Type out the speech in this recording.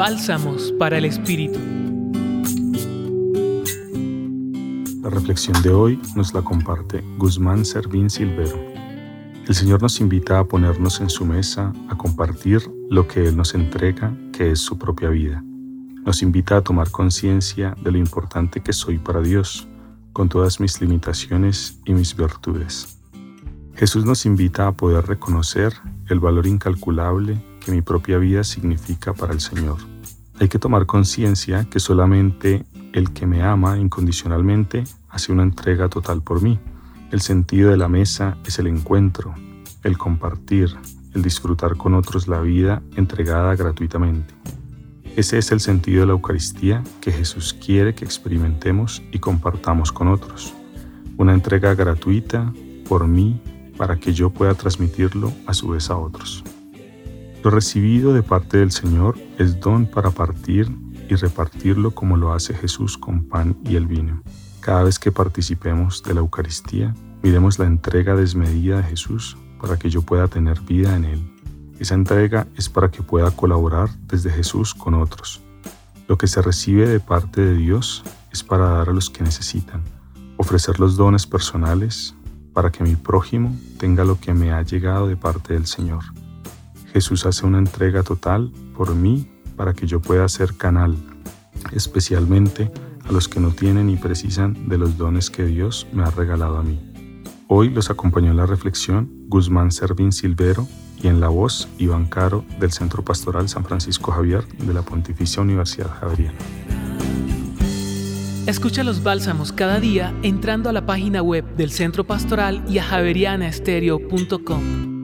Bálsamos para el Espíritu. La reflexión de hoy nos la comparte Guzmán Servín Silvero. El Señor nos invita a ponernos en su mesa, a compartir lo que Él nos entrega, que es su propia vida. Nos invita a tomar conciencia de lo importante que soy para Dios, con todas mis limitaciones y mis virtudes. Jesús nos invita a poder reconocer el valor incalculable que mi propia vida significa para el Señor. Hay que tomar conciencia que solamente el que me ama incondicionalmente hace una entrega total por mí. El sentido de la mesa es el encuentro, el compartir, el disfrutar con otros la vida entregada gratuitamente. Ese es el sentido de la Eucaristía que Jesús quiere que experimentemos y compartamos con otros. Una entrega gratuita por mí para que yo pueda transmitirlo a su vez a otros. Lo recibido de parte del Señor es don para partir y repartirlo como lo hace Jesús con pan y el vino. Cada vez que participemos de la Eucaristía, miremos la entrega desmedida de Jesús para que yo pueda tener vida en Él. Esa entrega es para que pueda colaborar desde Jesús con otros. Lo que se recibe de parte de Dios es para dar a los que necesitan, ofrecer los dones personales para que mi prójimo tenga lo que me ha llegado de parte del Señor. Jesús hace una entrega total por mí para que yo pueda ser canal, especialmente a los que no tienen y precisan de los dones que Dios me ha regalado a mí. Hoy los acompañó en la reflexión Guzmán Servín Silvero y en la voz Iván Caro del Centro Pastoral San Francisco Javier de la Pontificia Universidad Javeriana. Escucha los bálsamos cada día entrando a la página web del Centro Pastoral y a javerianaestereo.com.